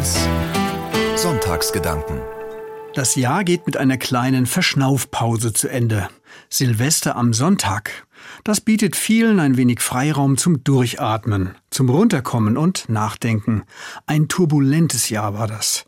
1 Sonntagsgedanken Das Jahr geht mit einer kleinen Verschnaufpause zu Ende. Silvester am Sonntag. Das bietet vielen ein wenig Freiraum zum Durchatmen, zum Runterkommen und Nachdenken. Ein turbulentes Jahr war das.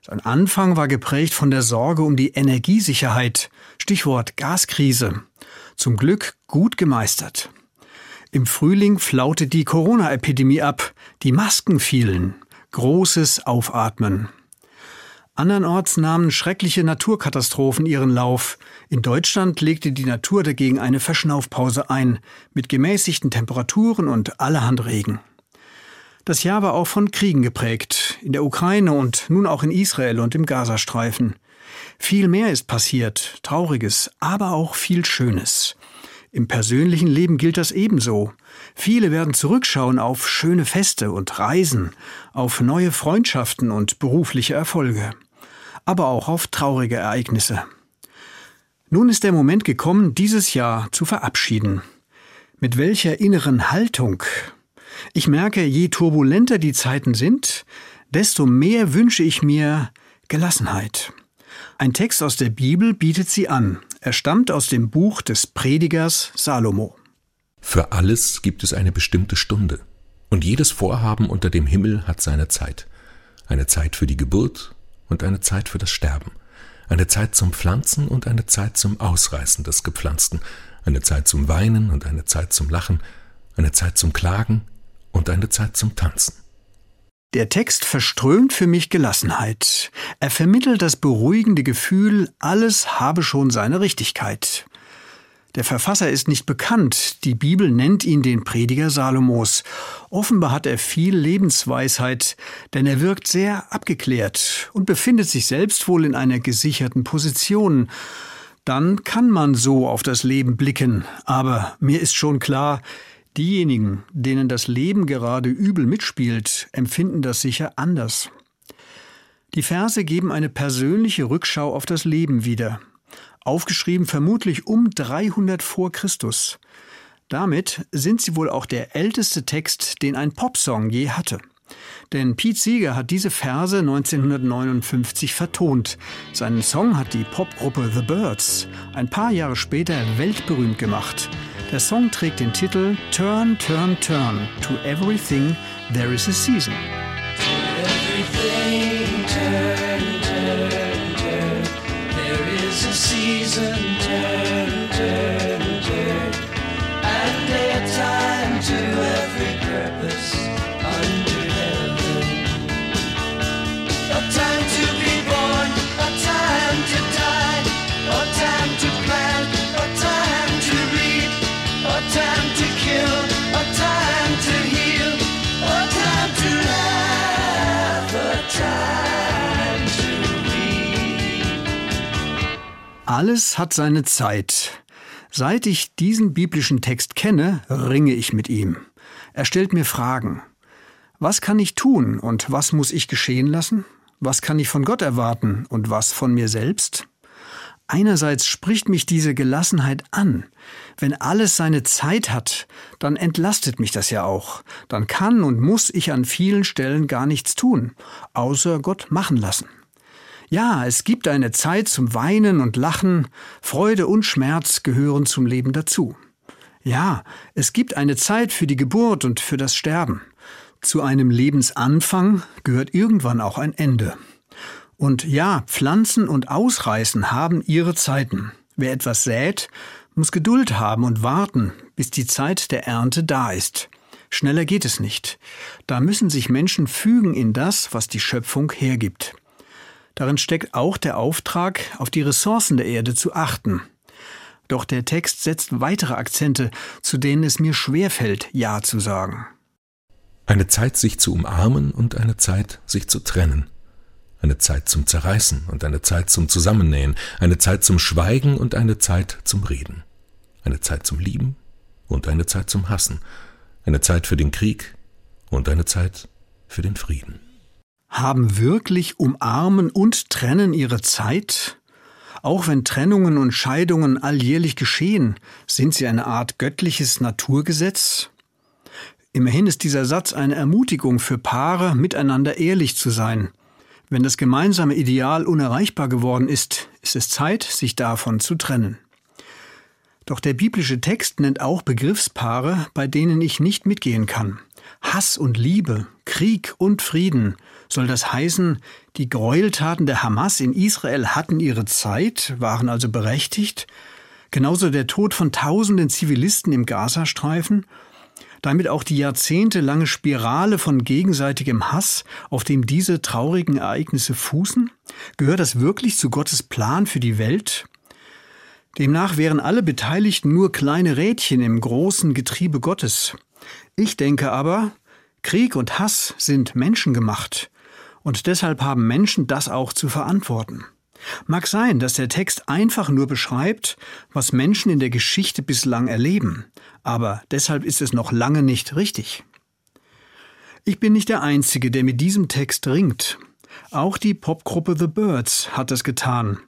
Sein Anfang war geprägt von der Sorge um die Energiesicherheit. Stichwort Gaskrise. Zum Glück gut gemeistert. Im Frühling flaute die Corona-Epidemie ab, die Masken fielen, großes Aufatmen. Andernorts nahmen schreckliche Naturkatastrophen ihren Lauf. In Deutschland legte die Natur dagegen eine Verschnaufpause ein, mit gemäßigten Temperaturen und allerhand Regen. Das Jahr war auch von Kriegen geprägt, in der Ukraine und nun auch in Israel und im Gazastreifen. Viel mehr ist passiert, Trauriges, aber auch viel Schönes. Im persönlichen Leben gilt das ebenso. Viele werden zurückschauen auf schöne Feste und Reisen, auf neue Freundschaften und berufliche Erfolge, aber auch auf traurige Ereignisse. Nun ist der Moment gekommen, dieses Jahr zu verabschieden. Mit welcher inneren Haltung? Ich merke, je turbulenter die Zeiten sind, desto mehr wünsche ich mir Gelassenheit. Ein Text aus der Bibel bietet sie an. Er stammt aus dem Buch des Predigers Salomo. Für alles gibt es eine bestimmte Stunde, und jedes Vorhaben unter dem Himmel hat seine Zeit. Eine Zeit für die Geburt und eine Zeit für das Sterben. Eine Zeit zum Pflanzen und eine Zeit zum Ausreißen des Gepflanzten. Eine Zeit zum Weinen und eine Zeit zum Lachen. Eine Zeit zum Klagen und eine Zeit zum Tanzen. Der Text verströmt für mich Gelassenheit. Er vermittelt das beruhigende Gefühl, alles habe schon seine Richtigkeit. Der Verfasser ist nicht bekannt, die Bibel nennt ihn den Prediger Salomos. Offenbar hat er viel Lebensweisheit, denn er wirkt sehr abgeklärt und befindet sich selbst wohl in einer gesicherten Position. Dann kann man so auf das Leben blicken, aber mir ist schon klar, Diejenigen, denen das Leben gerade übel mitspielt, empfinden das sicher anders. Die Verse geben eine persönliche Rückschau auf das Leben wieder, aufgeschrieben vermutlich um 300 vor Christus. Damit sind sie wohl auch der älteste Text, den ein Popsong je hatte. Denn Pete Seeger hat diese Verse 1959 vertont. Seinen Song hat die Popgruppe The Birds ein paar Jahre später weltberühmt gemacht. Der Song trägt den Titel Turn, Turn, Turn. To everything there is a season. Everything turn, turn, turn. There is a season, Alles hat seine Zeit. Seit ich diesen biblischen Text kenne, ringe ich mit ihm. Er stellt mir Fragen. Was kann ich tun und was muss ich geschehen lassen? Was kann ich von Gott erwarten und was von mir selbst? Einerseits spricht mich diese Gelassenheit an. Wenn alles seine Zeit hat, dann entlastet mich das ja auch. Dann kann und muss ich an vielen Stellen gar nichts tun, außer Gott machen lassen. Ja, es gibt eine Zeit zum Weinen und Lachen, Freude und Schmerz gehören zum Leben dazu. Ja, es gibt eine Zeit für die Geburt und für das Sterben. Zu einem Lebensanfang gehört irgendwann auch ein Ende. Und ja, Pflanzen und Ausreißen haben ihre Zeiten. Wer etwas sät, muss Geduld haben und warten, bis die Zeit der Ernte da ist. Schneller geht es nicht. Da müssen sich Menschen fügen in das, was die Schöpfung hergibt. Darin steckt auch der Auftrag, auf die Ressourcen der Erde zu achten. Doch der Text setzt weitere Akzente, zu denen es mir schwerfällt, Ja zu sagen. Eine Zeit, sich zu umarmen und eine Zeit, sich zu trennen. Eine Zeit zum Zerreißen und eine Zeit zum Zusammennähen. Eine Zeit zum Schweigen und eine Zeit zum Reden. Eine Zeit zum Lieben und eine Zeit zum Hassen. Eine Zeit für den Krieg und eine Zeit für den Frieden. Haben wirklich Umarmen und Trennen ihre Zeit? Auch wenn Trennungen und Scheidungen alljährlich geschehen, sind sie eine Art göttliches Naturgesetz? Immerhin ist dieser Satz eine Ermutigung für Paare, miteinander ehrlich zu sein. Wenn das gemeinsame Ideal unerreichbar geworden ist, ist es Zeit, sich davon zu trennen. Doch der biblische Text nennt auch Begriffspaare, bei denen ich nicht mitgehen kann. Hass und Liebe, Krieg und Frieden. Soll das heißen, die Gräueltaten der Hamas in Israel hatten ihre Zeit, waren also berechtigt? Genauso der Tod von tausenden Zivilisten im Gazastreifen damit auch die jahrzehntelange Spirale von gegenseitigem Hass, auf dem diese traurigen Ereignisse fußen? Gehört das wirklich zu Gottes Plan für die Welt? Demnach wären alle Beteiligten nur kleine Rädchen im großen Getriebe Gottes. Ich denke aber, Krieg und Hass sind menschengemacht, und deshalb haben Menschen das auch zu verantworten. Mag sein, dass der Text einfach nur beschreibt, was Menschen in der Geschichte bislang erleben, aber deshalb ist es noch lange nicht richtig. Ich bin nicht der Einzige, der mit diesem Text ringt. Auch die Popgruppe The Birds hat es getan.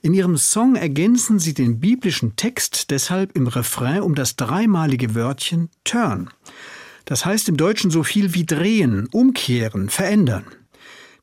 In ihrem Song ergänzen sie den biblischen Text deshalb im Refrain um das dreimalige Wörtchen turn. Das heißt im Deutschen so viel wie drehen, umkehren, verändern.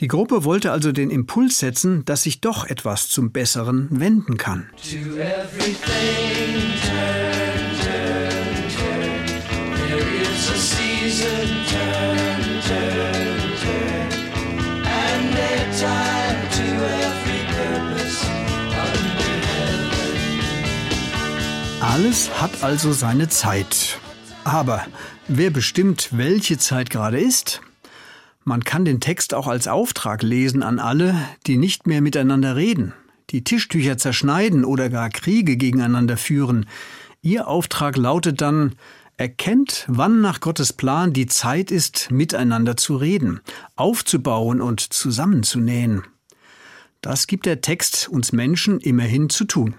Die Gruppe wollte also den Impuls setzen, dass sich doch etwas zum Besseren wenden kann. Alles hat also seine Zeit. Aber wer bestimmt, welche Zeit gerade ist? Man kann den Text auch als Auftrag lesen an alle, die nicht mehr miteinander reden, die Tischtücher zerschneiden oder gar Kriege gegeneinander führen. Ihr Auftrag lautet dann, erkennt, wann nach Gottes Plan die Zeit ist, miteinander zu reden, aufzubauen und zusammenzunähen. Das gibt der Text uns Menschen immerhin zu tun.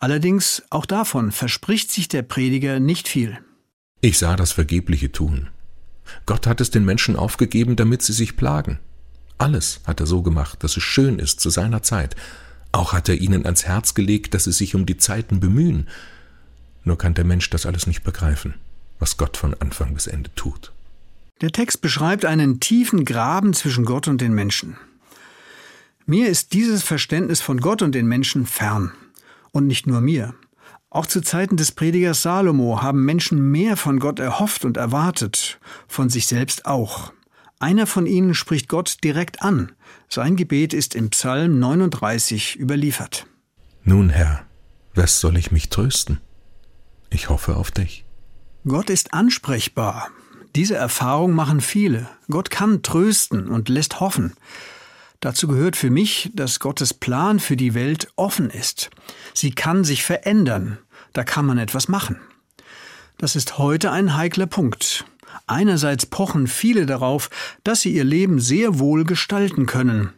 Allerdings auch davon verspricht sich der Prediger nicht viel. Ich sah das vergebliche Tun. Gott hat es den Menschen aufgegeben, damit sie sich plagen. Alles hat er so gemacht, dass es schön ist zu seiner Zeit. Auch hat er ihnen ans Herz gelegt, dass sie sich um die Zeiten bemühen. Nur kann der Mensch das alles nicht begreifen, was Gott von Anfang bis Ende tut. Der Text beschreibt einen tiefen Graben zwischen Gott und den Menschen. Mir ist dieses Verständnis von Gott und den Menschen fern. Und nicht nur mir. Auch zu Zeiten des Predigers Salomo haben Menschen mehr von Gott erhofft und erwartet, von sich selbst auch. Einer von ihnen spricht Gott direkt an. Sein Gebet ist im Psalm 39 überliefert. Nun, Herr, was soll ich mich trösten? Ich hoffe auf dich. Gott ist ansprechbar. Diese Erfahrung machen viele. Gott kann trösten und lässt hoffen. Dazu gehört für mich, dass Gottes Plan für die Welt offen ist. Sie kann sich verändern. Da kann man etwas machen. Das ist heute ein heikler Punkt. Einerseits pochen viele darauf, dass sie ihr Leben sehr wohl gestalten können.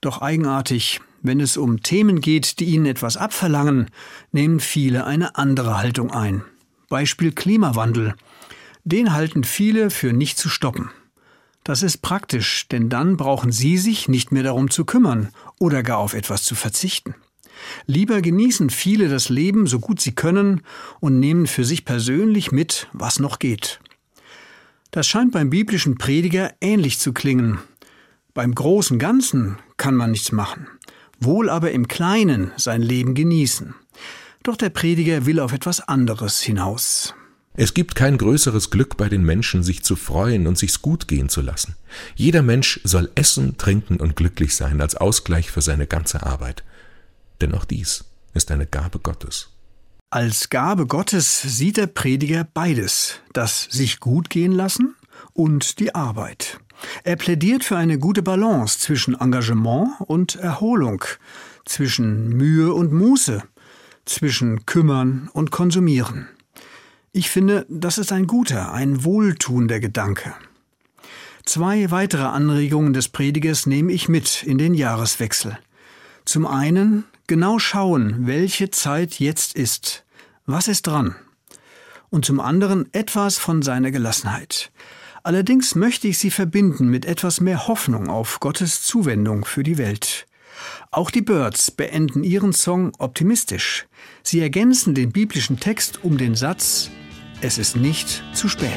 Doch eigenartig, wenn es um Themen geht, die ihnen etwas abverlangen, nehmen viele eine andere Haltung ein. Beispiel Klimawandel. Den halten viele für nicht zu stoppen. Das ist praktisch, denn dann brauchen Sie sich nicht mehr darum zu kümmern oder gar auf etwas zu verzichten. Lieber genießen viele das Leben so gut sie können und nehmen für sich persönlich mit, was noch geht. Das scheint beim biblischen Prediger ähnlich zu klingen. Beim großen Ganzen kann man nichts machen, wohl aber im Kleinen sein Leben genießen. Doch der Prediger will auf etwas anderes hinaus. Es gibt kein größeres Glück bei den Menschen, sich zu freuen und sich's gut gehen zu lassen. Jeder Mensch soll essen, trinken und glücklich sein als Ausgleich für seine ganze Arbeit. Denn auch dies ist eine Gabe Gottes. Als Gabe Gottes sieht der Prediger beides, das sich gut gehen lassen und die Arbeit. Er plädiert für eine gute Balance zwischen Engagement und Erholung, zwischen Mühe und Muße, zwischen Kümmern und Konsumieren. Ich finde, das ist ein guter, ein wohltuender Gedanke. Zwei weitere Anregungen des Predigers nehme ich mit in den Jahreswechsel. Zum einen genau schauen, welche Zeit jetzt ist. Was ist dran? Und zum anderen etwas von seiner Gelassenheit. Allerdings möchte ich sie verbinden mit etwas mehr Hoffnung auf Gottes Zuwendung für die Welt. Auch die Birds beenden ihren Song optimistisch. Sie ergänzen den biblischen Text um den Satz es ist nicht zu spät.